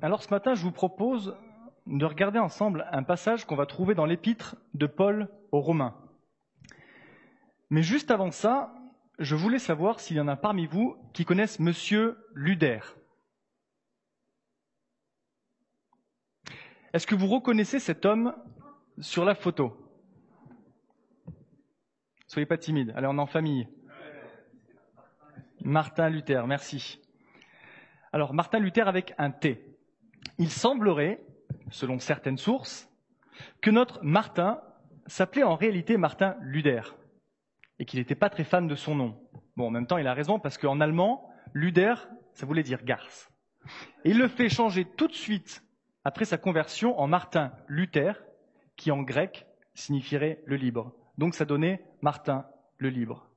Alors ce matin, je vous propose de regarder ensemble un passage qu'on va trouver dans l'épître de Paul aux Romains. Mais juste avant ça, je voulais savoir s'il y en a parmi vous qui connaissent Monsieur Luder. Est-ce que vous reconnaissez cet homme sur la photo? Soyez pas timide, allez, on est en famille. Martin Luther, merci. Alors, Martin Luther avec un T. Il semblerait, selon certaines sources, que notre Martin s'appelait en réalité Martin Luther et qu'il n'était pas très fan de son nom. Bon, en même temps, il a raison parce qu'en allemand, Luder, ça voulait dire garce. Et il le fait changer tout de suite après sa conversion en Martin Luther, qui en grec signifierait le libre. Donc ça donnait Martin le libre.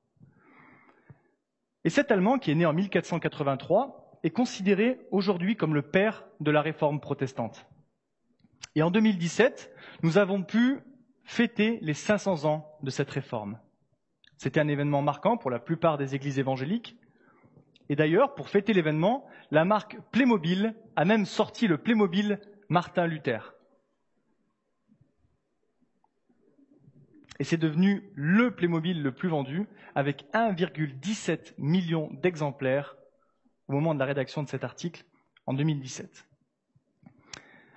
Et cet Allemand, qui est né en 1483, est considéré aujourd'hui comme le père de la réforme protestante. Et en 2017, nous avons pu fêter les 500 ans de cette réforme. C'était un événement marquant pour la plupart des églises évangéliques. Et d'ailleurs, pour fêter l'événement, la marque Playmobil a même sorti le Playmobil Martin Luther. Et c'est devenu le Playmobil le plus vendu, avec 1,17 million d'exemplaires au moment de la rédaction de cet article en 2017.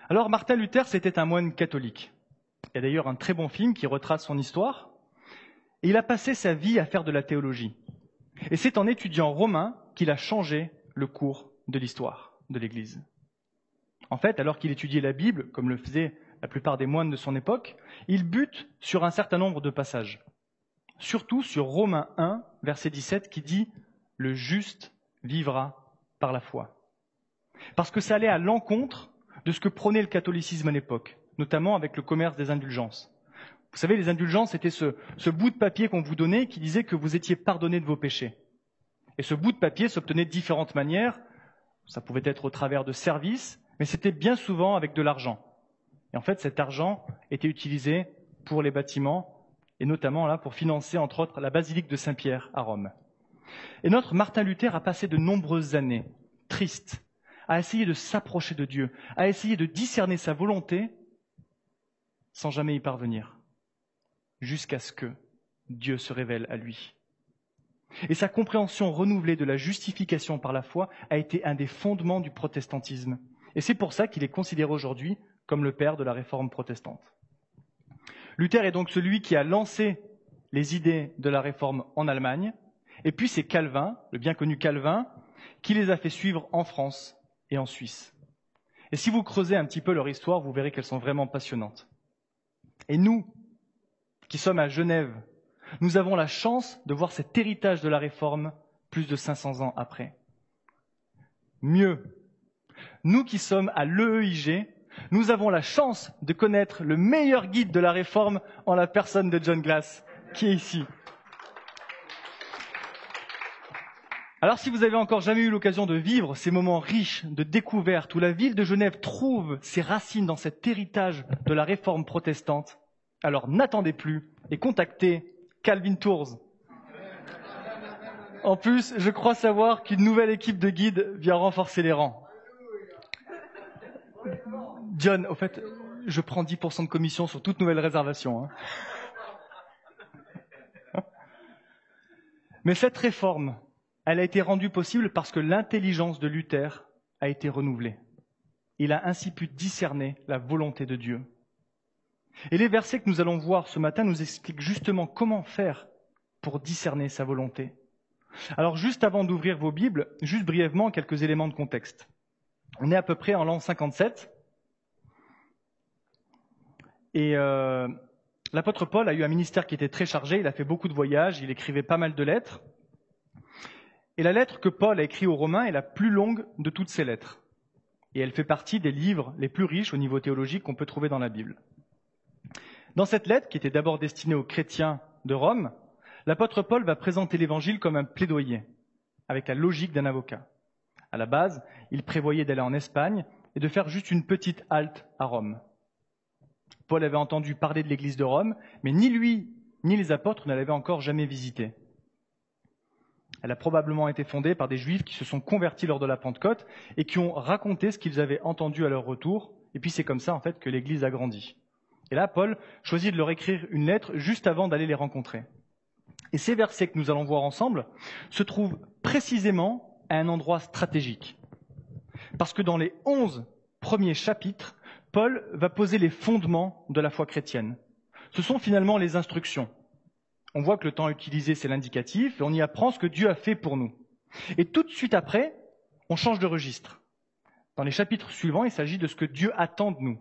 Alors Martin Luther, c'était un moine catholique. Il y a d'ailleurs un très bon film qui retrace son histoire. Et il a passé sa vie à faire de la théologie. Et c'est en étudiant romain qu'il a changé le cours de l'histoire de l'Église. En fait, alors qu'il étudiait la Bible, comme le faisaient la plupart des moines de son époque, il bute sur un certain nombre de passages. Surtout sur Romains 1, verset 17, qui dit Le juste vivra par la foi. Parce que ça allait à l'encontre de ce que prônait le catholicisme à l'époque, notamment avec le commerce des indulgences. Vous savez, les indulgences, c'était ce, ce, bout de papier qu'on vous donnait qui disait que vous étiez pardonné de vos péchés. Et ce bout de papier s'obtenait de différentes manières. Ça pouvait être au travers de services, mais c'était bien souvent avec de l'argent. Et en fait, cet argent était utilisé pour les bâtiments, et notamment là pour financer, entre autres, la basilique de Saint-Pierre à Rome. Et notre Martin Luther a passé de nombreuses années, tristes, à essayer de s'approcher de Dieu, à essayer de discerner sa volonté, sans jamais y parvenir jusqu'à ce que Dieu se révèle à lui. Et sa compréhension renouvelée de la justification par la foi a été un des fondements du protestantisme. Et c'est pour ça qu'il est considéré aujourd'hui comme le père de la réforme protestante. Luther est donc celui qui a lancé les idées de la réforme en Allemagne, et puis c'est Calvin, le bien connu Calvin, qui les a fait suivre en France et en Suisse. Et si vous creusez un petit peu leur histoire, vous verrez qu'elles sont vraiment passionnantes. Et nous, qui sommes à Genève, nous avons la chance de voir cet héritage de la réforme plus de 500 ans après. Mieux, nous qui sommes à l'EEIG, nous avons la chance de connaître le meilleur guide de la réforme en la personne de John Glass, qui est ici. Alors si vous avez encore jamais eu l'occasion de vivre ces moments riches de découverte où la ville de Genève trouve ses racines dans cet héritage de la réforme protestante, alors n'attendez plus et contactez Calvin Tours. En plus, je crois savoir qu'une nouvelle équipe de guides vient renforcer les rangs. John, au fait, je prends 10% de commission sur toute nouvelle réservation. Hein. Mais cette réforme, elle a été rendue possible parce que l'intelligence de Luther a été renouvelée. Il a ainsi pu discerner la volonté de Dieu. Et les versets que nous allons voir ce matin nous expliquent justement comment faire pour discerner sa volonté. Alors juste avant d'ouvrir vos Bibles, juste brièvement quelques éléments de contexte. On est à peu près en l'an 57. Et euh, l'apôtre Paul a eu un ministère qui était très chargé, il a fait beaucoup de voyages, il écrivait pas mal de lettres. Et la lettre que Paul a écrite aux Romains est la plus longue de toutes ces lettres. Et elle fait partie des livres les plus riches au niveau théologique qu'on peut trouver dans la Bible. Dans cette lettre, qui était d'abord destinée aux chrétiens de Rome, l'apôtre Paul va présenter l'évangile comme un plaidoyer, avec la logique d'un avocat. À la base, il prévoyait d'aller en Espagne et de faire juste une petite halte à Rome. Paul avait entendu parler de l'église de Rome, mais ni lui ni les apôtres ne l'avaient encore jamais visitée. Elle a probablement été fondée par des juifs qui se sont convertis lors de la Pentecôte et qui ont raconté ce qu'ils avaient entendu à leur retour. Et puis c'est comme ça en fait que l'Église a grandi. Et là, Paul choisit de leur écrire une lettre juste avant d'aller les rencontrer. Et ces versets que nous allons voir ensemble se trouvent précisément à un endroit stratégique. Parce que dans les onze premiers chapitres, Paul va poser les fondements de la foi chrétienne. Ce sont finalement les instructions. On voit que le temps utilisé, c'est l'indicatif, et on y apprend ce que Dieu a fait pour nous. Et tout de suite après, on change de registre. Dans les chapitres suivants, il s'agit de ce que Dieu attend de nous.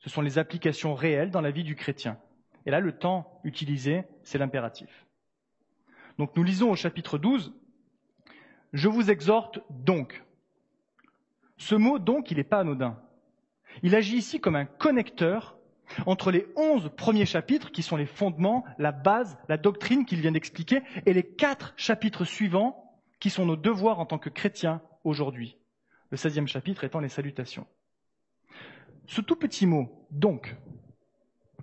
Ce sont les applications réelles dans la vie du chrétien. Et là, le temps utilisé, c'est l'impératif. Donc nous lisons au chapitre 12, Je vous exhorte donc. Ce mot donc, il n'est pas anodin. Il agit ici comme un connecteur entre les onze premiers chapitres, qui sont les fondements, la base, la doctrine qu'il vient d'expliquer, et les quatre chapitres suivants, qui sont nos devoirs en tant que chrétiens aujourd'hui. Le seizième chapitre étant les salutations. Ce tout petit mot, donc,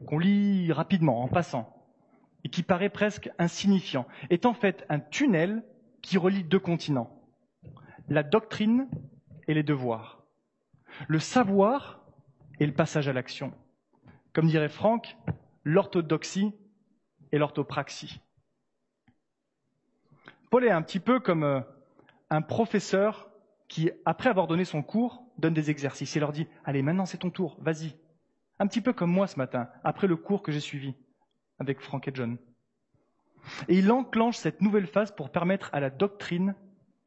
qu'on lit rapidement, en passant, et qui paraît presque insignifiant, est en fait un tunnel qui relie deux continents. La doctrine et les devoirs. Le savoir et le passage à l'action. Comme dirait Franck, l'orthodoxie et l'orthopraxie. Paul est un petit peu comme euh, un professeur qui, après avoir donné son cours, donne des exercices et leur dit Allez, maintenant c'est ton tour, vas-y. Un petit peu comme moi ce matin, après le cours que j'ai suivi avec Franck et John. Et il enclenche cette nouvelle phase pour permettre à la doctrine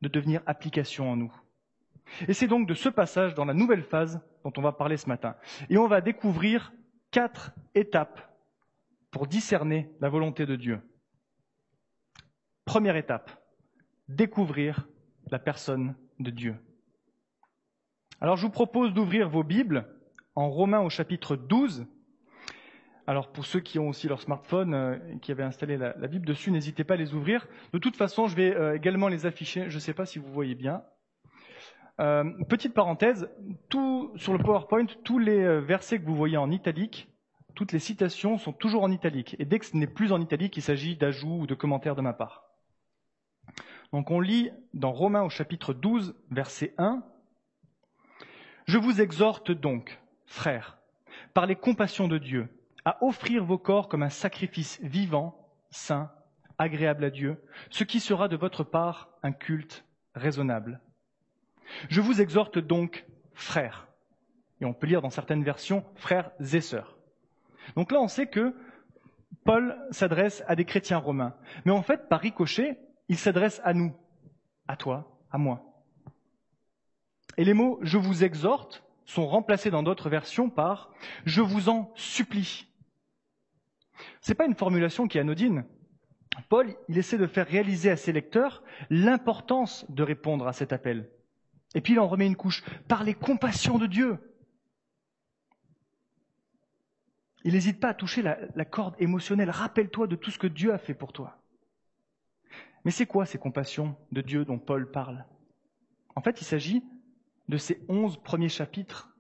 de devenir application en nous. Et c'est donc de ce passage dans la nouvelle phase dont on va parler ce matin. Et on va découvrir quatre étapes pour discerner la volonté de Dieu. Première étape, découvrir la personne de Dieu. Alors je vous propose d'ouvrir vos Bibles en Romains au chapitre 12. Alors pour ceux qui ont aussi leur smartphone, euh, qui avaient installé la, Bible dessus, n'hésitez pas à les ouvrir. De toute façon, je vais euh, également les afficher. Je ne sais pas si vous voyez bien. Euh, petite parenthèse, sur le PowerPoint, tous les versets que vous voyez en italique, toutes les citations sont toujours en italique. Et dès que ce n'est plus en italique, il s'agit d'ajouts ou de commentaires de ma part. Donc on lit dans Romains au chapitre 12, verset 1. Je vous exhorte donc, frères, par les compassions de Dieu, à offrir vos corps comme un sacrifice vivant, saint, agréable à Dieu, ce qui sera de votre part un culte raisonnable. Je vous exhorte donc, frères, et on peut lire dans certaines versions frères et sœurs. Donc là, on sait que Paul s'adresse à des chrétiens romains. Mais en fait, par ricochet, il s'adresse à nous, à toi, à moi. Et les mots je vous exhorte sont remplacés dans d'autres versions par je vous en supplie. Ce n'est pas une formulation qui est anodine. Paul, il essaie de faire réaliser à ses lecteurs l'importance de répondre à cet appel. Et puis il en remet une couche par les compassions de Dieu. Il n'hésite pas à toucher la, corde émotionnelle. Rappelle-toi de tout ce que Dieu a fait pour toi. Mais c'est quoi ces compassions de Dieu dont Paul parle? En fait, il s'agit de ces onze premiers chapitres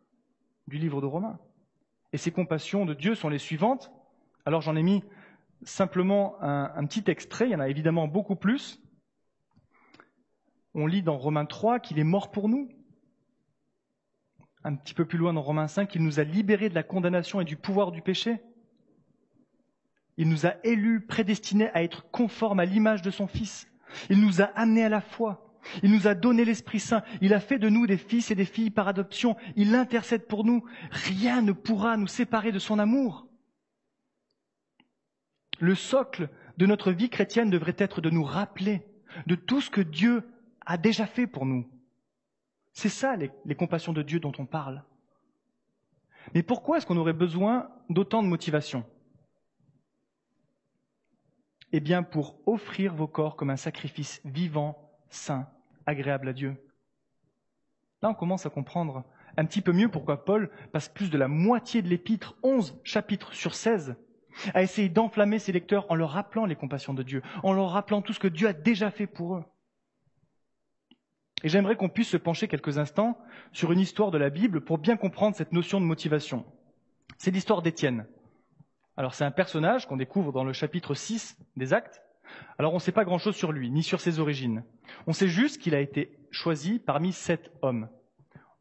du livre de Romains. Et ces compassions de Dieu sont les suivantes. Alors j'en ai mis simplement un, petit extrait, il y en a évidemment beaucoup plus. On lit dans Romains 3 qu'il est mort pour nous. Un petit peu plus loin dans Romains 5, qu'il nous a libérés de la condamnation et du pouvoir du péché. Il nous a élus, prédestinés à être conformes à l'image de son Fils. Il nous a amenés à la foi. Il nous a donné l'Esprit Saint. Il a fait de nous des fils et des filles par adoption. Il intercède pour nous. Rien ne pourra nous séparer de son amour. Le socle de notre vie chrétienne devrait être de nous rappeler de tout ce que Dieu a déjà fait pour nous. C'est ça les, compassions de Dieu dont on parle. Mais pourquoi est-ce qu'on aurait besoin d'autant de motivation? Eh bien, pour offrir vos corps comme un sacrifice vivant, saint, agréable à Dieu. Là, on commence à comprendre un petit peu mieux pourquoi Paul passe plus de la moitié de l'épître, 11 chapitres sur 16, à essayer d'enflammer ses lecteurs en leur rappelant les compassions de Dieu, en leur rappelant tout ce que Dieu a déjà fait pour eux. Et j'aimerais qu'on puisse se pencher quelques instants sur une histoire de la Bible pour bien comprendre cette notion de motivation. C'est l'histoire d'Étienne. Alors c'est un personnage qu'on découvre dans le chapitre 6 des Actes, Alors on ne sait pas grand-chose sur lui, ni sur ses origines. On sait juste qu'il a été choisi parmi sept hommes.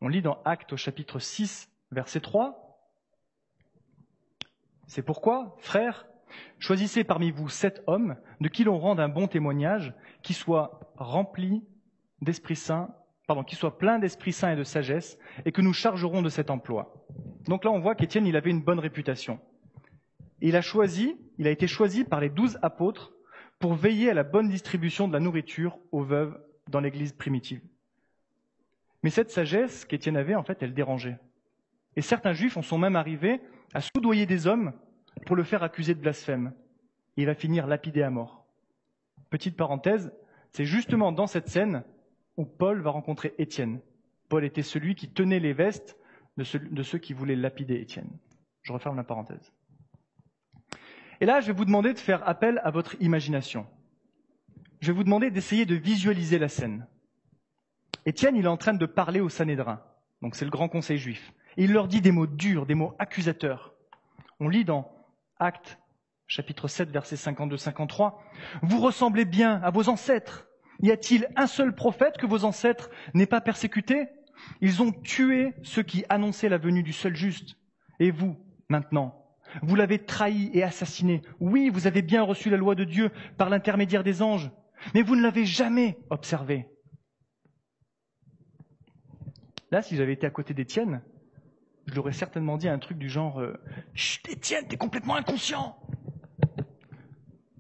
On lit dans Actes au chapitre 6, verset 3. C'est pourquoi, frères, choisissez parmi vous sept hommes de qui l'on rende un bon témoignage, qui soient remplis d'Esprit Saint, pardon, qui soient pleins d'Esprit Saint et de sagesse, et que nous chargerons de cet emploi. Donc là, on voit qu'Étienne, il avait une bonne réputation. il a choisi, il a été choisi par les douze apôtres pour veiller à la bonne distribution de la nourriture aux veuves dans l'église primitive. Mais cette sagesse qu'Étienne avait, en fait, elle dérangeait. Et certains juifs en sont même arrivés à soudoyer des hommes pour le faire accuser de blasphème. il va finir lapidé à mort. Petite parenthèse, c'est justement dans cette scène où Paul va rencontrer Étienne. Paul était celui qui tenait les vestes de ceux, qui voulaient lapider Étienne. Je referme la parenthèse. Et là, je vais vous demander de faire appel à votre imagination. Je vais vous demander d'essayer de visualiser la scène. Étienne, il est en train de parler au Sanhédrin, donc c'est le grand conseil juif. Et il leur dit des mots durs, des mots accusateurs. On lit dans Actes, chapitre 7, versets 52-53, Vous ressemblez bien à vos ancêtres. Y a-t-il un seul prophète que vos ancêtres n'aient pas persécuté? Ils ont tué ceux qui annonçaient la venue du seul juste. Et vous, maintenant, vous l'avez trahi et assassiné. Oui, vous avez bien reçu la loi de Dieu par l'intermédiaire des anges, mais vous ne l'avez jamais observé. Là, si j'avais été à côté d'Étienne, je lui aurais certainement dit un truc du genre euh, Chut, Étienne, t'es complètement inconscient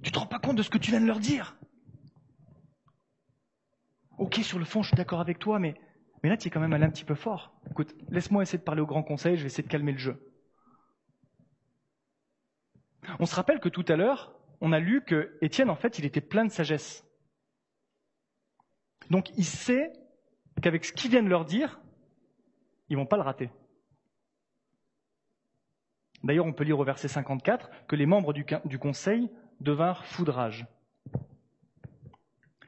Tu te rends pas compte de ce que tu viens de leur dire? Ok, sur le fond, je suis d'accord avec toi, mais, là, tu es quand même allé un petit peu fort. Écoute, laisse-moi essayer de parler au grand conseil, je vais essayer de calmer le jeu. On se rappelle que tout à l'heure, on a lu que Étienne, en fait, il était plein de sagesse. Donc il sait qu'avec ce qu'il vient de leur dire, ils vont pas le rater. D'ailleurs, on peut lire au verset 54 que les membres du, du conseil devinrent foudrage.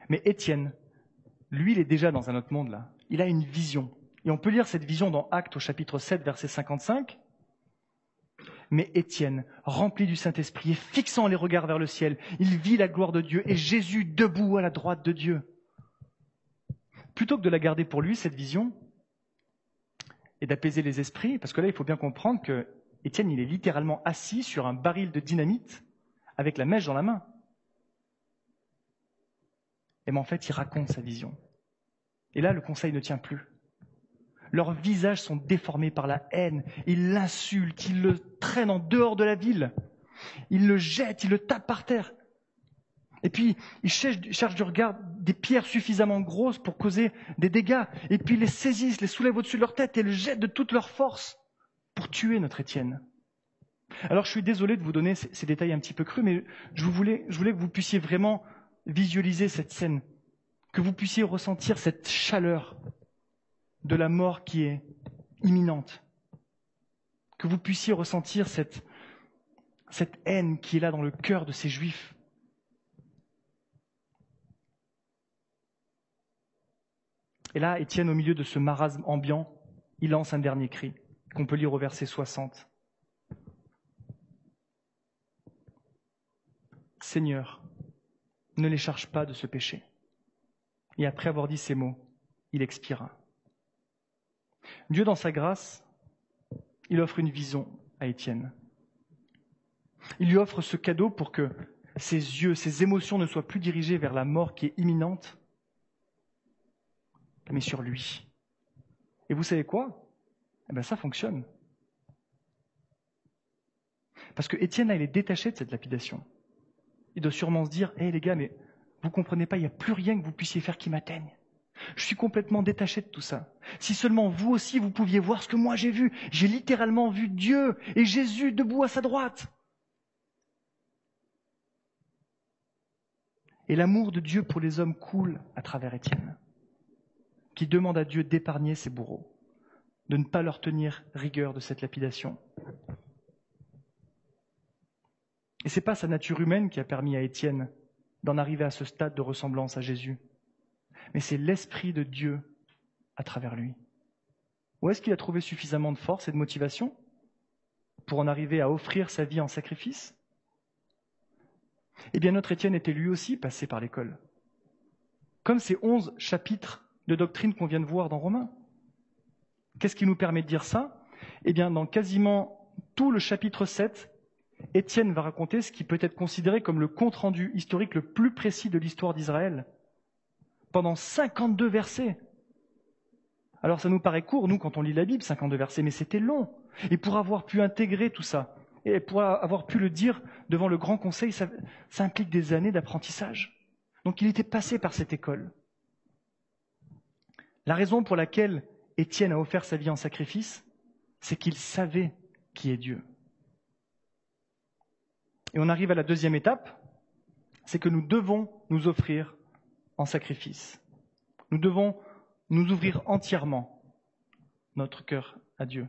Mais Étienne, lui, il est déjà dans un autre monde là. Il a une vision. Et on peut lire cette vision dans Actes au chapitre 7, verset 55. Mais Étienne, rempli du Saint-Esprit et fixant les regards vers le ciel, il vit la gloire de Dieu et Jésus debout à la droite de Dieu. Plutôt que de la garder pour lui, cette vision, et d'apaiser les esprits, parce que là, il faut bien comprendre que Étienne, il est littéralement assis sur un baril de dynamite avec la mèche dans la main. Et mais en fait, il raconte sa vision. Et là, le conseil ne tient plus. Leurs visages sont déformés par la haine. Ils l'insultent, ils le traînent en dehors de la ville. Ils le jettent, ils le tapent par terre. Et puis, ils cherchent, du regard des pierres suffisamment grosses pour causer des dégâts. Et puis, ils les saisissent, les soulèvent au-dessus de leur tête et le jettent de toute leur force pour tuer notre Étienne. Alors, je suis désolé de vous donner ces, détails un petit peu crus, mais je voulais, je voulais que vous puissiez vraiment visualiser cette scène, que vous puissiez ressentir cette chaleur de la mort qui est imminente. Que vous puissiez ressentir cette, haine qui est là dans le cœur de ces juifs. Et là, Étienne, au milieu de ce marasme ambiant, il lance un dernier cri qu'on peut lire au verset 60. Seigneur, ne les charge pas de ce péché. Et après avoir dit ces mots, il expira. Dieu, dans sa grâce, il offre une vision à Étienne. Il lui offre ce cadeau pour que ses yeux, ses émotions ne soient plus dirigées vers la mort qui est imminente, mais sur lui. Et vous savez quoi? Eh bien, ça fonctionne. Parce que Étienne, il est détaché de cette lapidation. Il doit sûrement se dire, hé les gars, mais vous comprenez pas, il n'y a plus rien que vous puissiez faire qui m'atteigne. Je suis complètement détaché de tout ça. Si seulement vous aussi, vous pouviez voir ce que moi j'ai vu. J'ai littéralement vu Dieu et Jésus debout à sa droite. Et l'amour de Dieu pour les hommes coule à travers Étienne, qui demande à Dieu d'épargner ses bourreaux, de ne pas leur tenir rigueur de cette lapidation. Et c'est pas sa nature humaine qui a permis à Étienne d'en arriver à ce stade de ressemblance à Jésus mais c'est l'Esprit de Dieu à travers lui. Où est-ce qu'il a trouvé suffisamment de force et de motivation pour en arriver à offrir sa vie en sacrifice? Eh bien, notre Étienne était lui aussi passé par l'école. Comme ces onze chapitres de doctrine qu'on vient de voir dans Romains. Qu'est-ce qui nous permet de dire ça? Eh bien, dans quasiment tout le chapitre 7, Étienne va raconter ce qui peut être considéré comme le compte-rendu historique le plus précis de l'histoire d'Israël. Pendant 52 versets. Alors ça nous paraît court, nous, quand on lit la Bible, 52 versets, mais c'était long. Et pour avoir pu intégrer tout ça, et pour avoir pu le dire devant le grand conseil, ça, ça implique des années d'apprentissage. Donc il était passé par cette école. La raison pour laquelle Étienne a offert sa vie en sacrifice, c'est qu'il savait qui est Dieu. Et on arrive à la deuxième étape, c'est que nous devons nous offrir en sacrifice. Nous devons nous ouvrir entièrement notre cœur à Dieu.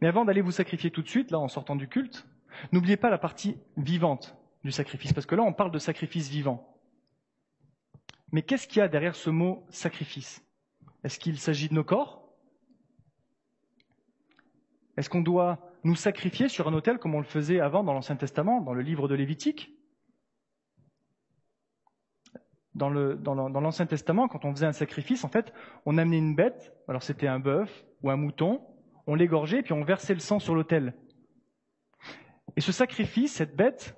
Mais avant d'aller vous sacrifier tout de suite, là, en sortant du culte, n'oubliez pas la partie vivante du sacrifice, parce que là, on parle de sacrifice vivant. Mais qu'est-ce qu'il y a derrière ce mot sacrifice Est-ce qu'il s'agit de nos corps? Est-ce qu'on doit nous sacrifier sur un autel comme on le faisait avant dans l'Ancien Testament, dans le livre de Lévitique Dans l'Ancien Testament, quand on faisait un sacrifice, en fait, on amenait une bête, alors c'était un bœuf ou un mouton, on l'égorgeait, puis on versait le sang sur l'autel. Et ce sacrifice, cette bête,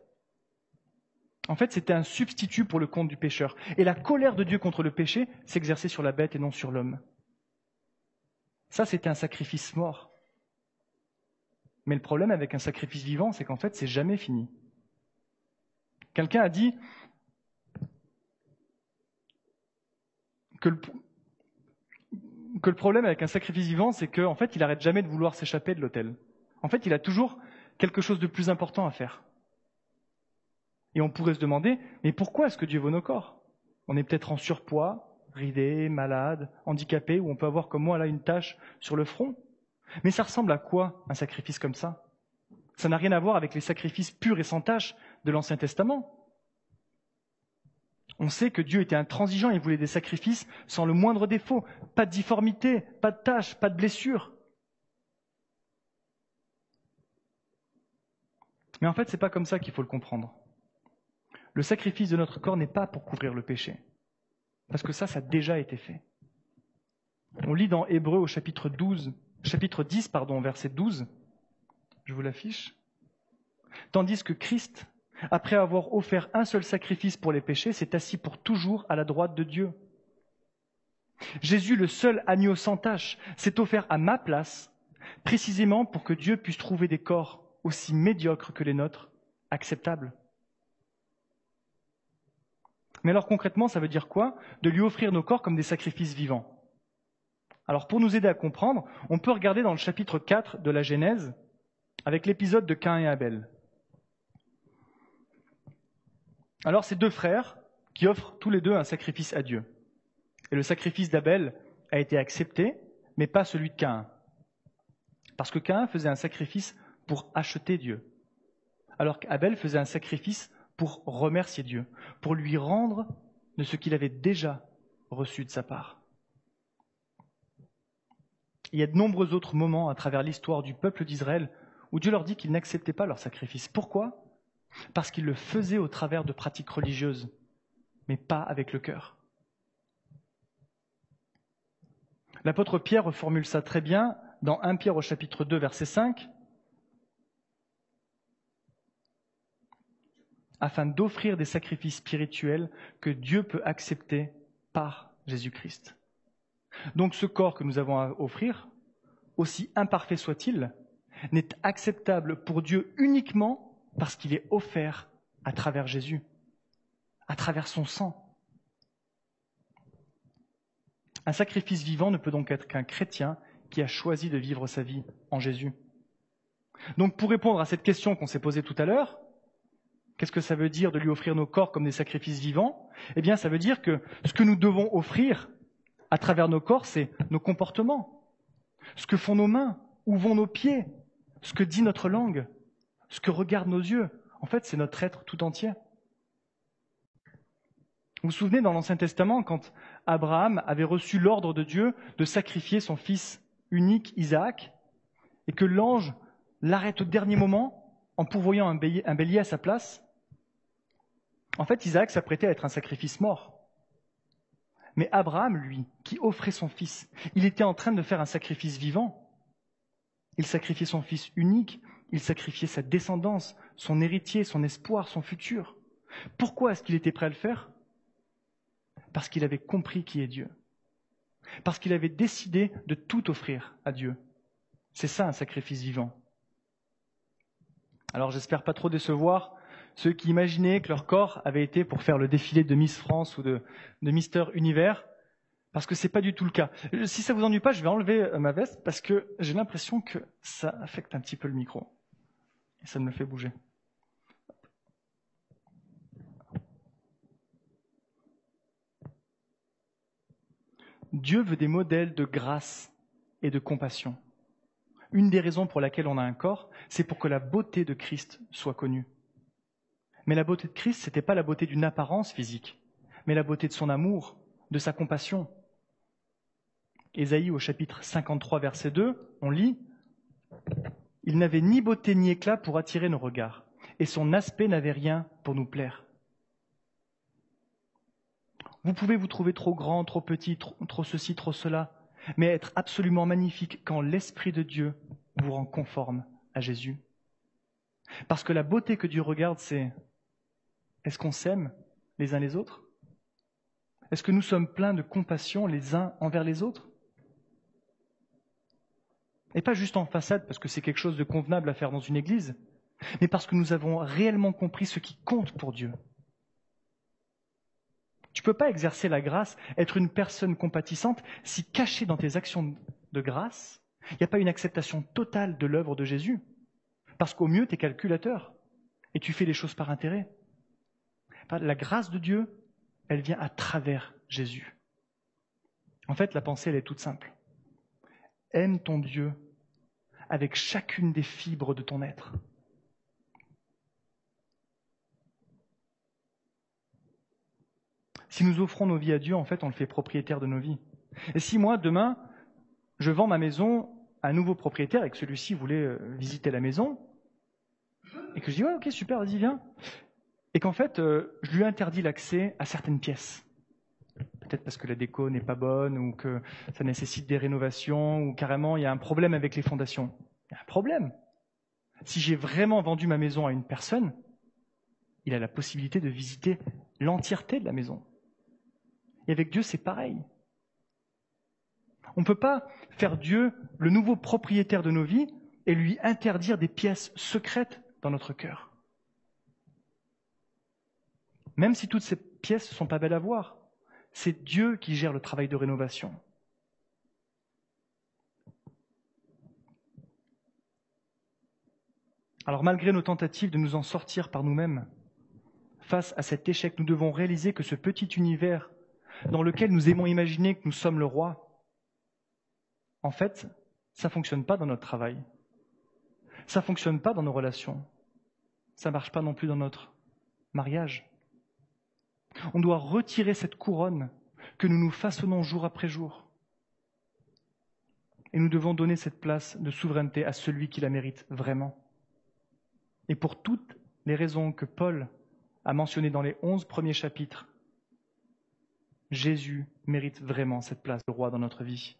en fait, c'était un substitut pour le compte du pécheur. Et la colère de Dieu contre le péché s'exerçait sur la bête et non sur l'homme. Ça, c'était un sacrifice mort. Mais le problème avec un sacrifice vivant, c'est qu'en fait, c'est jamais fini. Quelqu'un a dit que le, problème avec un sacrifice vivant, c'est qu'en fait, il arrête jamais de vouloir s'échapper de l'autel. En fait, il a toujours quelque chose de plus important à faire. Et on pourrait se demander, mais pourquoi est-ce que Dieu veut nos corps? On est peut-être en surpoids, ridé, malade, handicapé, ou on peut avoir comme moi là une tache sur le front. Mais ça ressemble à quoi un sacrifice comme ça? Ça n'a rien à voir avec les sacrifices purs et sans tache de l'Ancien Testament. On sait que Dieu était intransigeant, il voulait des sacrifices sans le moindre défaut, pas de difformité, pas de tache, pas de blessure. Mais en fait, ce n'est pas comme ça qu'il faut le comprendre. Le sacrifice de notre corps n'est pas pour couvrir le péché. Parce que ça, ça a déjà été fait. On lit dans Hébreu au chapitre 12, chapitre 10, pardon, verset 12. Je vous l'affiche. Tandis que Christ, après avoir offert un seul sacrifice pour les péchés, s'est assis pour toujours à la droite de Dieu. Jésus, le seul agneau sans tache, s'est offert à ma place, précisément pour que Dieu puisse trouver des corps aussi médiocres que les nôtres, acceptables. Mais alors concrètement, ça veut dire quoi? De lui offrir nos corps comme des sacrifices vivants. Alors pour nous aider à comprendre, on peut regarder dans le chapitre 4 de la Genèse avec l'épisode de Cain et Abel. Alors ces deux frères qui offrent tous les deux un sacrifice à Dieu. Et le sacrifice d'Abel a été accepté, mais pas celui de Cain. Parce que Cain faisait un sacrifice pour acheter Dieu, alors qu'Abel faisait un sacrifice pour remercier Dieu, pour lui rendre de ce qu'il avait déjà reçu de sa part. Il y a de nombreux autres moments à travers l'histoire du peuple d'Israël où Dieu leur dit qu'il n'acceptait pas leur sacrifice. Pourquoi? Parce qu'ils le faisaient au travers de pratiques religieuses, mais pas avec le cœur. L'apôtre Pierre reformule ça très bien dans 1 Pierre au chapitre 2 verset 5. afin d'offrir des sacrifices spirituels que Dieu peut accepter par Jésus-Christ. Donc ce corps que nous avons à offrir, aussi imparfait soit-il, n'est acceptable pour Dieu uniquement parce qu'il est offert à travers Jésus, à travers son sang. Un sacrifice vivant ne peut donc être qu'un chrétien qui a choisi de vivre sa vie en Jésus. Donc pour répondre à cette question qu'on s'est posée tout à l'heure, Qu'est-ce que ça veut dire de lui offrir nos corps comme des sacrifices vivants? Eh bien, ça veut dire que ce que nous devons offrir à travers nos corps, c'est nos comportements, ce que font nos mains, où vont nos pieds, ce que dit notre langue, ce que regardent nos yeux. En fait, c'est notre être tout entier. Vous vous souvenez dans l'Ancien Testament, quand Abraham avait reçu l'ordre de Dieu de sacrifier son fils unique, Isaac, et que l'ange l'arrête au dernier moment en pourvoyant un bélier, à sa place, en fait, Isaac s'apprêtait à être un sacrifice mort. Mais Abraham, lui, qui offrait son fils, il était en train de faire un sacrifice vivant. Il sacrifiait son fils unique, il sacrifiait sa descendance, son héritier, son espoir, son futur. Pourquoi est-ce qu'il était prêt à le faire? Parce qu'il avait compris qui est Dieu. Parce qu'il avait décidé de tout offrir à Dieu. C'est ça un sacrifice vivant. Alors j'espère pas trop décevoir ceux qui imaginaient que leur corps avait été pour faire le défilé de Miss France ou de, Mister Univers, parce que ce n'est pas du tout le cas. Si ça vous ennuie pas, je vais enlever euh, ma veste parce que j'ai l'impression que ça affecte un petit peu le micro. Et ça me fait bouger. Dieu veut des modèles de grâce et de compassion. Une des raisons pour laquelle on a un corps, c'est pour que la beauté de Christ soit connue. Mais la beauté de Christ, ce n'était pas la beauté d'une apparence physique, mais la beauté de son amour, de sa compassion. Ésaïe au chapitre 53, verset 2, on lit Il n'avait ni beauté ni éclat pour attirer nos regards, et son aspect n'avait rien pour nous plaire. Vous pouvez vous trouver trop grand, trop petit, trop, trop ceci, trop cela, mais être absolument magnifique quand l'Esprit de Dieu vous rend conforme à Jésus. Parce que la beauté que Dieu regarde, c'est est-ce qu'on s'aime les uns les autres? Est-ce que nous sommes pleins de compassion les uns envers les autres? Et pas juste en façade parce que c'est quelque chose de convenable à faire dans une église, mais parce que nous avons réellement compris ce qui compte pour Dieu. Tu ne peux pas exercer la grâce, être une personne compatissante, si caché dans tes actions de grâce, il n'y a pas une acceptation totale de l'œuvre de Jésus. Parce qu'au mieux, tu es calculateur et tu fais les choses par intérêt. La grâce de Dieu, elle vient à travers Jésus. En fait, la pensée, elle est toute simple. Aime ton Dieu avec chacune des fibres de ton être. Si nous offrons nos vies à Dieu, en fait, on le fait propriétaire de nos vies. Et si moi, demain, je vends ma maison à un nouveau propriétaire et que celui-ci voulait euh, visiter la maison, et que je dis, ouais, ok, super, vas-y, viens et qu'en fait, euh, je lui interdis l'accès à certaines pièces. Peut-être parce que la déco n'est pas bonne, ou que ça nécessite des rénovations, ou carrément il y a un problème avec les fondations. Il y a un problème. Si j'ai vraiment vendu ma maison à une personne, il a la possibilité de visiter l'entièreté de la maison. Et avec Dieu, c'est pareil. On ne peut pas faire Dieu le nouveau propriétaire de nos vies et lui interdire des pièces secrètes dans notre cœur. Même si toutes ces pièces ne sont pas belles à voir, c'est Dieu qui gère le travail de rénovation. Alors malgré nos tentatives de nous en sortir par nous-mêmes, face à cet échec, nous devons réaliser que ce petit univers dans lequel nous aimons imaginer que nous sommes le roi, en fait, ça ne fonctionne pas dans notre travail. Ça ne fonctionne pas dans nos relations. Ça ne marche pas non plus dans notre mariage. On doit retirer cette couronne que nous nous façonnons jour après jour. Et nous devons donner cette place de souveraineté à celui qui la mérite vraiment. Et pour toutes les raisons que Paul a mentionnées dans les onze premiers chapitres, Jésus mérite vraiment cette place de roi dans notre vie.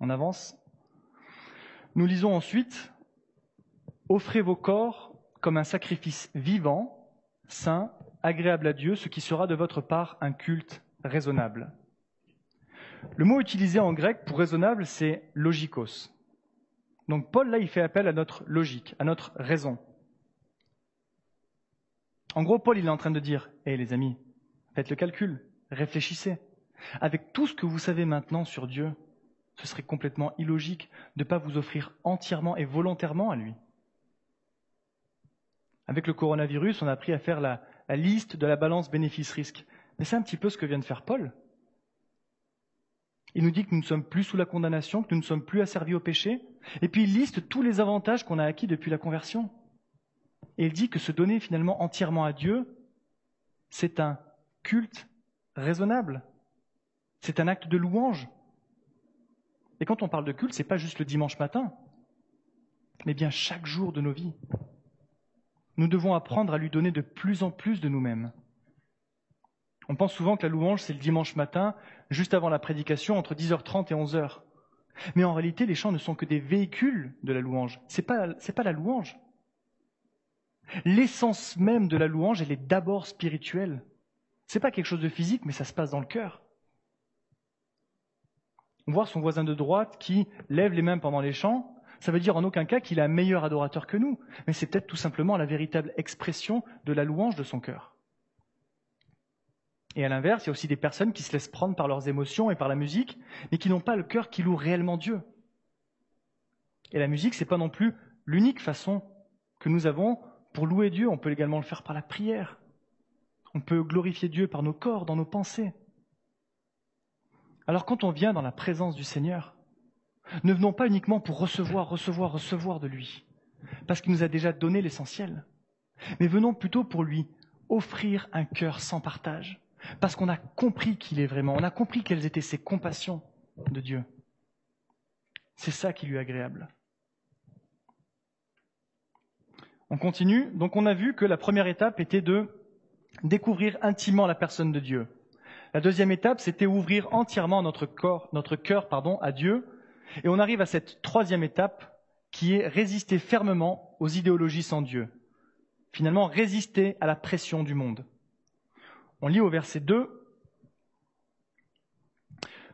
On avance. Nous lisons ensuite Offrez vos corps comme un sacrifice vivant, saint, agréable à Dieu, ce qui sera de votre part un culte raisonnable. Le mot utilisé en grec pour raisonnable, c'est logikos. Donc Paul, là, il fait appel à notre logique, à notre raison. En gros, Paul, il est en train de dire, hé les amis, faites le calcul, réfléchissez. Avec tout ce que vous savez maintenant sur Dieu, ce serait complètement illogique de ne pas vous offrir entièrement et volontairement à lui. Avec le coronavirus, on a appris à faire la, liste de la balance bénéfice-risque. Mais c'est un petit peu ce que vient de faire Paul. Il nous dit que nous ne sommes plus sous la condamnation, que nous ne sommes plus asservis au péché, et puis il liste tous les avantages qu'on a acquis depuis la conversion. Et il dit que se donner finalement entièrement à Dieu, c'est un culte raisonnable. C'est un acte de louange. Et quand on parle de culte, ce n'est pas juste le dimanche matin. mais bien chaque jour de nos vies. Nous devons apprendre à lui donner de plus en plus de nous-mêmes. On pense souvent que la louange, c'est le dimanche matin, juste avant la prédication, entre 10h30 et 11h. Mais en réalité, les chants ne sont que des véhicules de la louange. Ce n'est pas, la louange. L'essence même de la louange, elle est d'abord spirituelle. Ce n'est pas quelque chose de physique, mais ça se passe dans le cœur. Voir son voisin de droite qui lève les mains pendant les chants, ça veut dire en aucun cas qu'il est un meilleur adorateur que nous, mais c'est peut-être tout simplement la véritable expression de la louange de son cœur. Et à l'inverse, il y a aussi des personnes qui se laissent prendre par leurs émotions et par la musique, mais qui n'ont pas le cœur qui loue réellement Dieu. Et la musique, ce n'est pas non plus l'unique façon que nous avons pour louer Dieu. On peut également le faire par la prière. On peut glorifier Dieu par nos corps, dans nos pensées. Alors quand on vient dans la présence du Seigneur, ne venons pas uniquement pour recevoir, recevoir, recevoir de lui, parce qu'il nous a déjà donné l'essentiel, mais venons plutôt pour lui offrir un cœur sans partage, parce qu'on a compris qu'il est vraiment, on a compris quelles étaient ses compassions de Dieu. C'est ça qui lui est agréable. On continue. Donc on a vu que la première étape était de découvrir intimement la personne de Dieu. La deuxième étape, c'était ouvrir entièrement notre corps, notre cœur, pardon, à Dieu. Et on arrive à cette troisième étape qui est résister fermement aux idéologies sans Dieu. Finalement, résister à la pression du monde. On lit au verset 2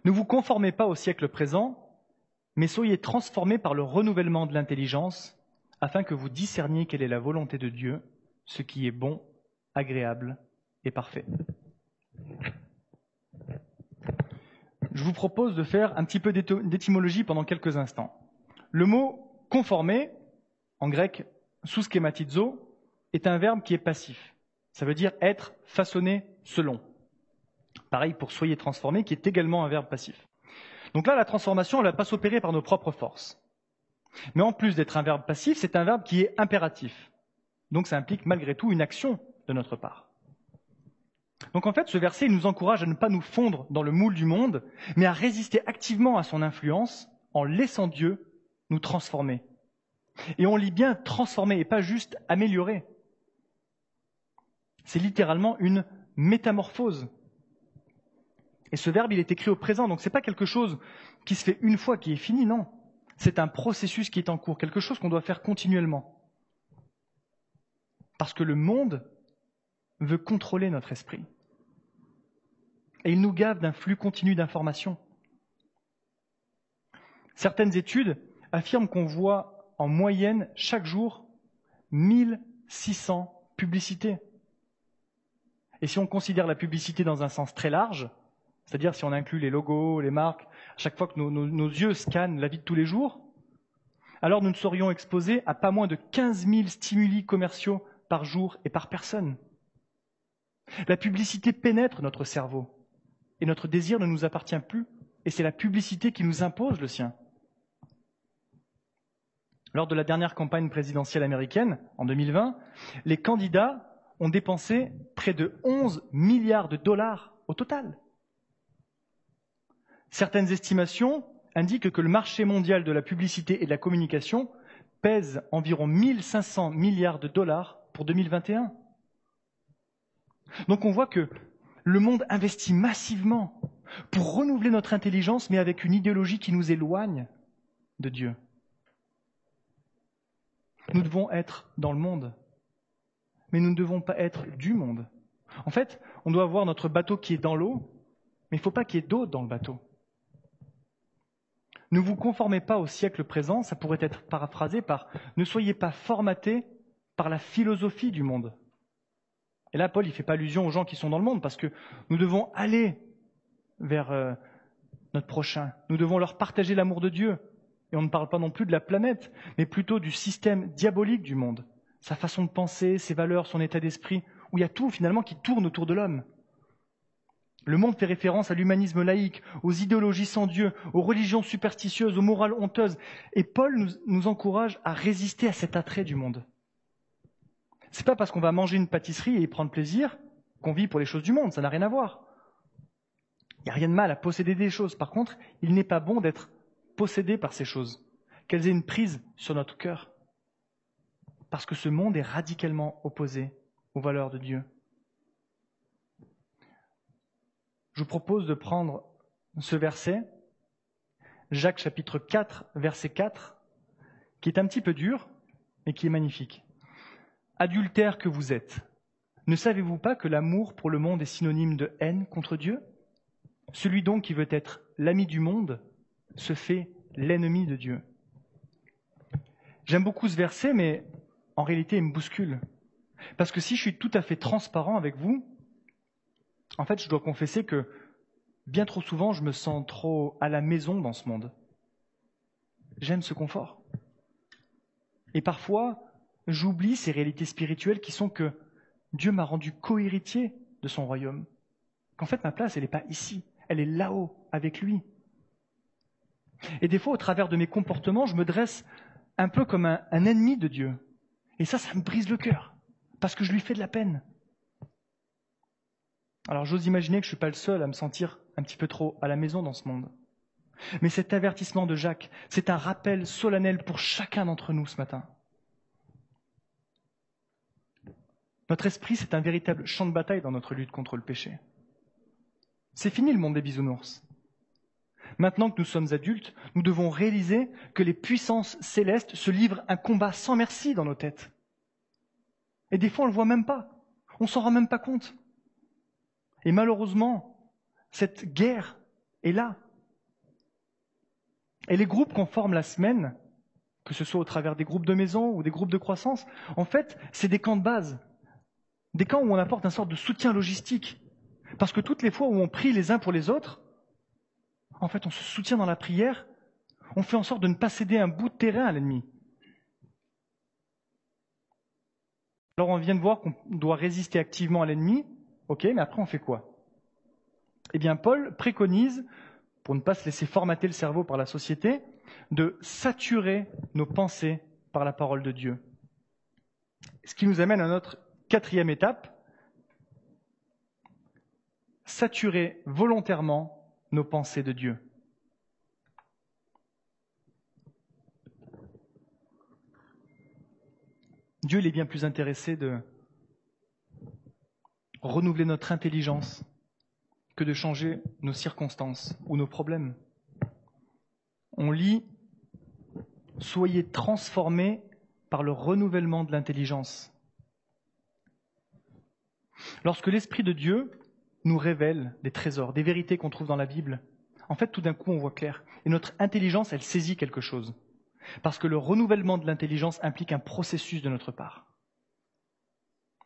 Ne vous conformez pas au siècle présent, mais soyez transformés par le renouvellement de l'intelligence, afin que vous discerniez quelle est la volonté de Dieu, ce qui est bon, agréable et parfait je vous propose de faire un petit peu d'étymologie pendant quelques instants. Le mot conformer, en grec sous schématizo, est un verbe qui est passif. Ça veut dire être façonné selon. Pareil pour soyez transformé, qui est également un verbe passif. Donc là, la transformation, elle ne va pas s'opérer par nos propres forces. Mais en plus d'être un verbe passif, c'est un verbe qui est impératif. Donc ça implique malgré tout une action de notre part. Donc en fait, ce verset nous encourage à ne pas nous fondre dans le moule du monde, mais à résister activement à son influence en laissant Dieu nous transformer. Et on lit bien transformer et pas juste améliorer. C'est littéralement une métamorphose. Et ce verbe, il est écrit au présent, donc ce n'est pas quelque chose qui se fait une fois, qui est fini, non. C'est un processus qui est en cours, quelque chose qu'on doit faire continuellement. Parce que le monde veut contrôler notre esprit. Et il nous gave d'un flux continu d'informations. Certaines études affirment qu'on voit en moyenne chaque jour 1600 publicités. Et si on considère la publicité dans un sens très large, c'est-à-dire si on inclut les logos, les marques, à chaque fois que nos, nos, yeux scannent la vie de tous les jours, alors nous ne serions exposés à pas moins de 15 000 stimuli commerciaux par jour et par personne. La publicité pénètre notre cerveau et notre désir ne nous appartient plus et c'est la publicité qui nous impose le sien. Lors de la dernière campagne présidentielle américaine, en 2020, les candidats ont dépensé près de 11 milliards de dollars au total. Certaines estimations indiquent que le marché mondial de la publicité et de la communication pèse environ 1500 milliards de dollars pour 2021. Donc on voit que le monde investit massivement pour renouveler notre intelligence, mais avec une idéologie qui nous éloigne de Dieu. Nous devons être dans le monde, mais nous ne devons pas être du monde. En fait, on doit avoir notre bateau qui est dans l'eau, mais il ne faut pas qu'il y ait d'eau dans le bateau. Ne vous conformez pas au siècle présent, ça pourrait être paraphrasé par ne soyez pas formatés par la philosophie du monde. Et là, Paul, il ne fait pas allusion aux gens qui sont dans le monde, parce que nous devons aller vers euh, notre prochain. Nous devons leur partager l'amour de Dieu. Et on ne parle pas non plus de la planète, mais plutôt du système diabolique du monde, sa façon de penser, ses valeurs, son état d'esprit, où il y a tout finalement qui tourne autour de l'homme. Le monde fait référence à l'humanisme laïque, aux idéologies sans Dieu, aux religions superstitieuses, aux morales honteuses. Et Paul nous, nous encourage à résister à cet attrait du monde. C'est pas parce qu'on va manger une pâtisserie et y prendre plaisir qu'on vit pour les choses du monde, ça n'a rien à voir. Il n'y a rien de mal à posséder des choses. Par contre, il n'est pas bon d'être possédé par ces choses, qu'elles aient une prise sur notre cœur. Parce que ce monde est radicalement opposé aux valeurs de Dieu. Je vous propose de prendre ce verset, Jacques chapitre 4, verset 4, qui est un petit peu dur, mais qui est magnifique. Adultère que vous êtes, ne savez-vous pas que l'amour pour le monde est synonyme de haine contre Dieu? Celui donc qui veut être l'ami du monde se fait l'ennemi de Dieu. J'aime beaucoup ce verset, mais en réalité, il me bouscule. Parce que si je suis tout à fait transparent avec vous, en fait, je dois confesser que bien trop souvent, je me sens trop à la maison dans ce monde. J'aime ce confort. Et parfois, j'oublie ces réalités spirituelles qui sont que Dieu m'a rendu co-héritier de son royaume. Qu'en fait, ma place, elle n'est pas ici, elle est là-haut, avec lui. Et des fois, au travers de mes comportements, je me dresse un peu comme un, ennemi de Dieu. Et ça, ça me brise le cœur, parce que je lui fais de la peine. Alors j'ose imaginer que je ne suis pas le seul à me sentir un petit peu trop à la maison dans ce monde. Mais cet avertissement de Jacques, c'est un rappel solennel pour chacun d'entre nous ce matin. Notre esprit, c'est un véritable champ de bataille dans notre lutte contre le péché. C'est fini le monde des bisounours. Maintenant que nous sommes adultes, nous devons réaliser que les puissances célestes se livrent un combat sans merci dans nos têtes. Et des fois, on ne le voit même pas. On s'en rend même pas compte. Et malheureusement, cette guerre est là. Et les groupes qu'on forme la semaine, que ce soit au travers des groupes de maison ou des groupes de croissance, en fait, c'est des camps de base. Des camps où on apporte un sorte de soutien logistique. Parce que toutes les fois où on prie les uns pour les autres, en fait, on se soutient dans la prière, on fait en sorte de ne pas céder un bout de terrain à l'ennemi. Alors on vient de voir qu'on doit résister activement à l'ennemi, ok, mais après on fait quoi? Eh bien, Paul préconise, pour ne pas se laisser formater le cerveau par la société, de saturer nos pensées par la parole de Dieu. Ce qui nous amène à notre quatrième étape, saturer volontairement nos pensées de Dieu. Dieu il est bien plus intéressé de renouveler notre intelligence que de changer nos circonstances ou nos problèmes. On lit Soyez transformés par le renouvellement de l'intelligence. Lorsque l'Esprit de Dieu nous révèle des trésors, des vérités qu'on trouve dans la Bible, en fait, tout d'un coup, on voit clair. Et notre intelligence, elle saisit quelque chose. Parce que le renouvellement de l'intelligence implique un processus de notre part.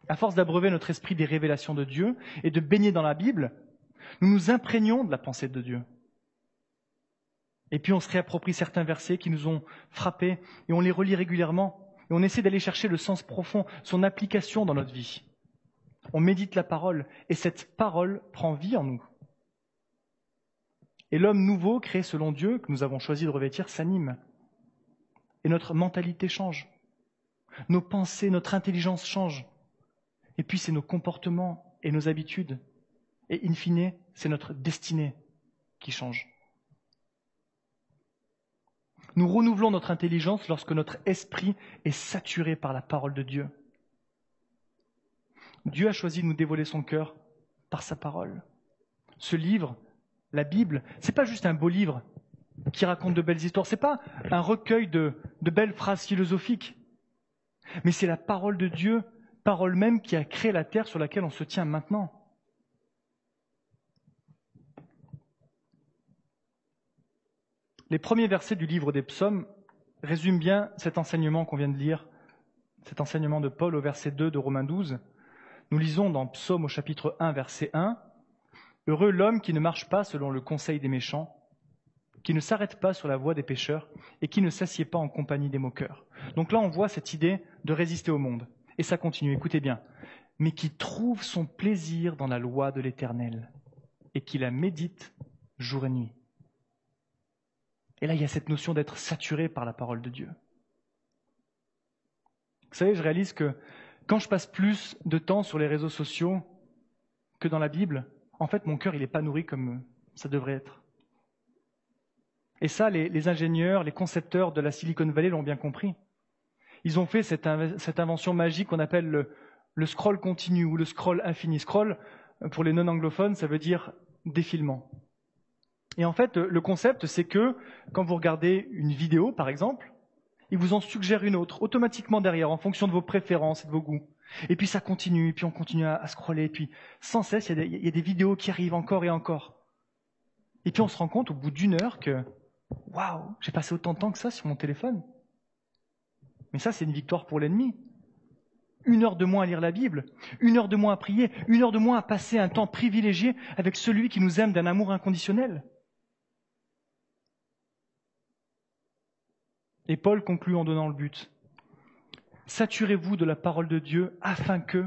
À force d'abreuver notre esprit des révélations de Dieu et de baigner dans la Bible, nous nous imprégnons de la pensée de Dieu. Et puis on se réapproprie certains versets qui nous ont frappés et on les relit régulièrement et on essaie d'aller chercher le sens profond, son application dans notre vie on médite la parole, et cette parole prend vie en nous. Et l'homme nouveau, créé selon Dieu, que nous avons choisi de revêtir, s'anime. Et notre mentalité change. Nos pensées, notre intelligence change. Et puis c'est nos comportements et nos habitudes. Et in fine, c'est notre destinée qui change. Nous renouvelons notre intelligence lorsque notre esprit est saturé par la parole de Dieu. Dieu a choisi de nous dévoiler son cœur par sa parole. Ce livre, la Bible, c'est pas juste un beau livre qui raconte de belles histoires, c'est pas un recueil de, de belles phrases philosophiques, mais c'est la parole de Dieu, parole même qui a créé la terre sur laquelle on se tient maintenant. Les premiers versets du livre des psaumes résument bien cet enseignement qu'on vient de lire, cet enseignement de Paul au verset 2 de Romains 12. Nous lisons dans Psaume au chapitre 1, verset 1, Heureux l'homme qui ne marche pas selon le conseil des méchants, qui ne s'arrête pas sur la voie des pécheurs et qui ne s'assied pas en compagnie des moqueurs. Donc là, on voit cette idée de résister au monde. Et ça continue, écoutez bien. Mais qui trouve son plaisir dans la loi de l'Éternel et qui la médite jour et nuit. Et là, il y a cette notion d'être saturé par la parole de Dieu. Vous savez, je réalise que quand je passe plus de temps sur les réseaux sociaux que dans la Bible, en fait, mon cœur, il n'est pas nourri comme ça devrait être. Et ça, les, ingénieurs, les concepteurs de la Silicon Valley l'ont bien compris. Ils ont fait cette, invention magique qu'on appelle le, scroll continu ou le scroll infini. Scroll, pour les non-anglophones, ça veut dire défilement. Et en fait, le concept, c'est que quand vous regardez une vidéo, par exemple, il vous en suggère une autre, automatiquement derrière, en fonction de vos préférences et de vos goûts. Et puis ça continue, et puis on continue à, scroller, et puis sans cesse, il y, a des, vidéos qui arrivent encore et encore. Et puis on se rend compte au bout d'une heure que, waouh, j'ai passé autant de temps que ça sur mon téléphone. Mais ça, c'est une victoire pour l'ennemi. Une heure de moins à lire la Bible, une heure de moins à prier, une heure de moins à passer un temps privilégié avec celui qui nous aime d'un amour inconditionnel. Et Paul conclut en donnant le but. Saturez-vous de la parole de Dieu afin que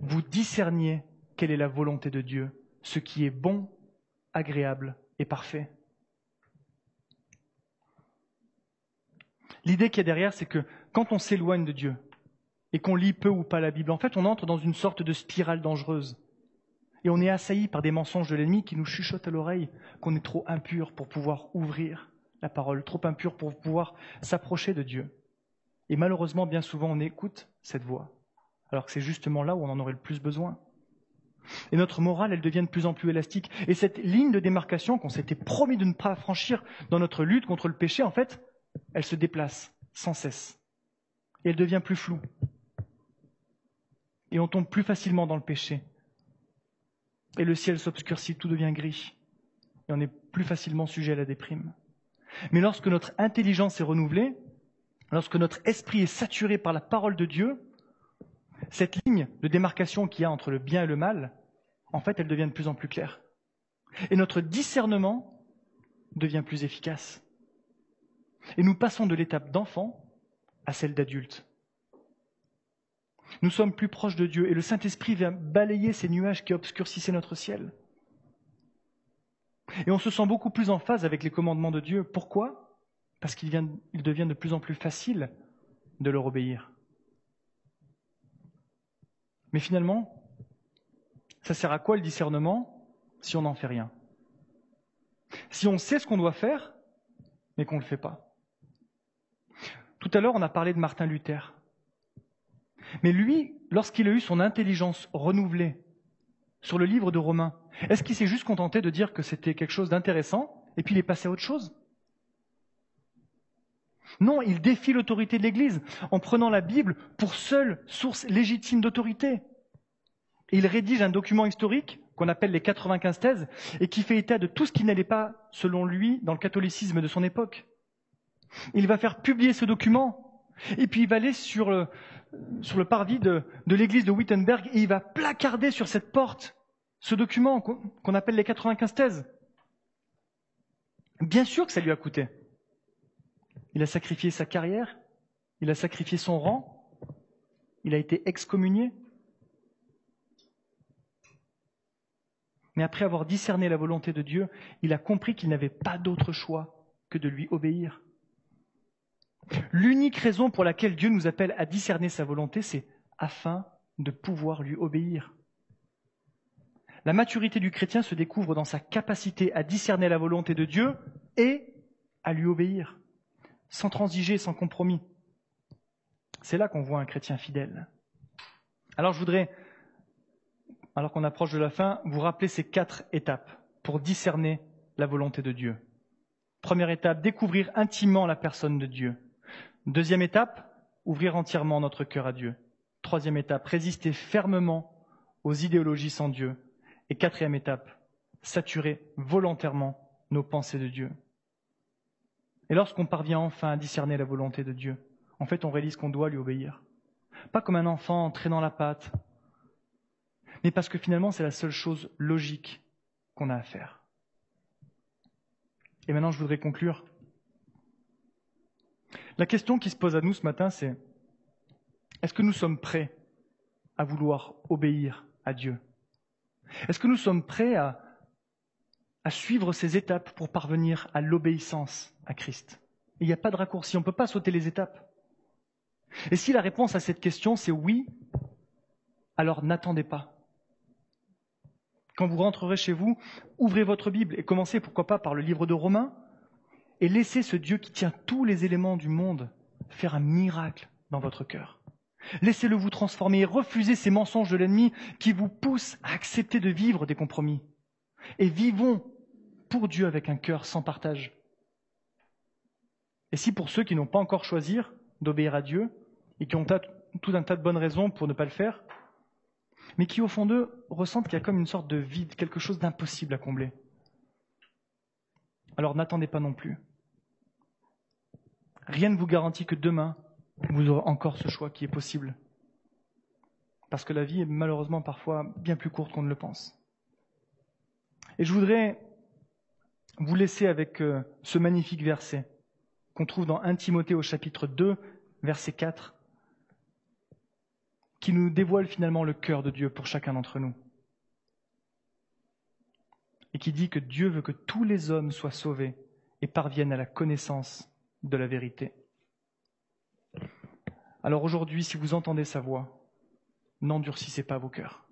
vous discerniez quelle est la volonté de Dieu, ce qui est bon, agréable et parfait. L'idée qui est derrière, c'est que quand on s'éloigne de Dieu et qu'on lit peu ou pas la Bible, en fait, on entre dans une sorte de spirale dangereuse. Et on est assailli par des mensonges de l'ennemi qui nous chuchotent à l'oreille qu'on est trop impur pour pouvoir ouvrir la parole, trop impure pour pouvoir s'approcher de Dieu. Et malheureusement, bien souvent, on écoute cette voix, alors que c'est justement là où on en aurait le plus besoin. Et notre morale, elle devient de plus en plus élastique. Et cette ligne de démarcation qu'on s'était promis de ne pas franchir dans notre lutte contre le péché, en fait, elle se déplace sans cesse. Et elle devient plus floue. Et on tombe plus facilement dans le péché. Et le ciel s'obscurcit, tout devient gris. Et on est plus facilement sujet à la déprime. Mais lorsque notre intelligence est renouvelée, lorsque notre esprit est saturé par la parole de Dieu, cette ligne de démarcation qu'il y a entre le bien et le mal, en fait, elle devient de plus en plus claire. Et notre discernement devient plus efficace. Et nous passons de l'étape d'enfant à celle d'adulte. Nous sommes plus proches de Dieu et le Saint-Esprit vient balayer ces nuages qui obscurcissaient notre ciel. Et on se sent beaucoup plus en phase avec les commandements de Dieu. Pourquoi? Parce qu'il devient de plus en plus facile de leur obéir. Mais finalement, ça sert à quoi le discernement si on n'en fait rien? Si on sait ce qu'on doit faire, mais qu'on ne le fait pas. Tout à l'heure, on a parlé de Martin Luther. Mais lui, lorsqu'il a eu son intelligence renouvelée sur le livre de Romains, est-ce qu'il s'est juste contenté de dire que c'était quelque chose d'intéressant et puis il est passé à autre chose? Non, il défie l'autorité de l'Église en prenant la Bible pour seule source légitime d'autorité. il rédige un document historique qu'on appelle les 95 thèses et qui fait état de tout ce qui n'allait pas, selon lui, dans le catholicisme de son époque. Il va faire publier ce document et puis il va aller sur le, sur le parvis de, l'église de Wittenberg et il va placarder sur cette porte ce document qu'on appelle les 95 thèses. Bien sûr que ça lui a coûté. Il a sacrifié sa carrière, il a sacrifié son rang, il a été excommunié. Mais après avoir discerné la volonté de Dieu, il a compris qu'il n'avait pas d'autre choix que de lui obéir. L'unique raison pour laquelle Dieu nous appelle à discerner sa volonté, c'est afin de pouvoir lui obéir. La maturité du chrétien se découvre dans sa capacité à discerner la volonté de Dieu et à lui obéir, sans transiger, sans compromis. C'est là qu'on voit un chrétien fidèle. Alors je voudrais, alors qu'on approche de la fin, vous rappeler ces quatre étapes pour discerner la volonté de Dieu. Première étape, découvrir intimement la personne de Dieu. Deuxième étape, ouvrir entièrement notre cœur à Dieu. Troisième étape, résister fermement aux idéologies sans Dieu. Et quatrième étape, saturer volontairement nos pensées de Dieu. Et lorsqu'on parvient enfin à discerner la volonté de Dieu, en fait, on réalise qu'on doit lui obéir. Pas comme un enfant traînant la patte, mais parce que finalement, c'est la seule chose logique qu'on a à faire. Et maintenant, je voudrais conclure la question qui se pose à nous ce matin, c'est est-ce que nous sommes prêts à vouloir obéir à Dieu? Est-ce que nous sommes prêts à, suivre ces étapes pour parvenir à l'obéissance à Christ? Il n'y a pas de raccourci, on ne peut pas sauter les étapes. Et si la réponse à cette question c'est oui, alors n'attendez pas. Quand vous rentrerez chez vous, ouvrez votre Bible et commencez pourquoi pas par le livre de Romains et laissez ce Dieu qui tient tous les éléments du monde faire un miracle dans votre cœur. Laissez-le vous transformer et refusez ces mensonges de l'ennemi qui vous poussent à accepter de vivre des compromis. Et vivons pour Dieu avec un cœur sans partage. Et si pour ceux qui n'ont pas encore choisi d'obéir à Dieu et qui ont tout un tas de bonnes raisons pour ne pas le faire, mais qui au fond d'eux ressentent qu'il y a comme une sorte de vide, quelque chose d'impossible à combler. Alors n'attendez pas non plus. Rien ne vous garantit que demain, vous aurez encore ce choix qui est possible. Parce que la vie est malheureusement parfois bien plus courte qu'on ne le pense. Et je voudrais vous laisser avec euh, ce magnifique verset qu'on trouve dans 1 Timothée au chapitre 2, verset 4, qui nous dévoile finalement le cœur de Dieu pour chacun d'entre nous. Et qui dit que Dieu veut que tous les hommes soient sauvés et parviennent à la connaissance de la vérité. Alors aujourd'hui, si vous entendez sa voix, n'endurcissez pas vos cœurs.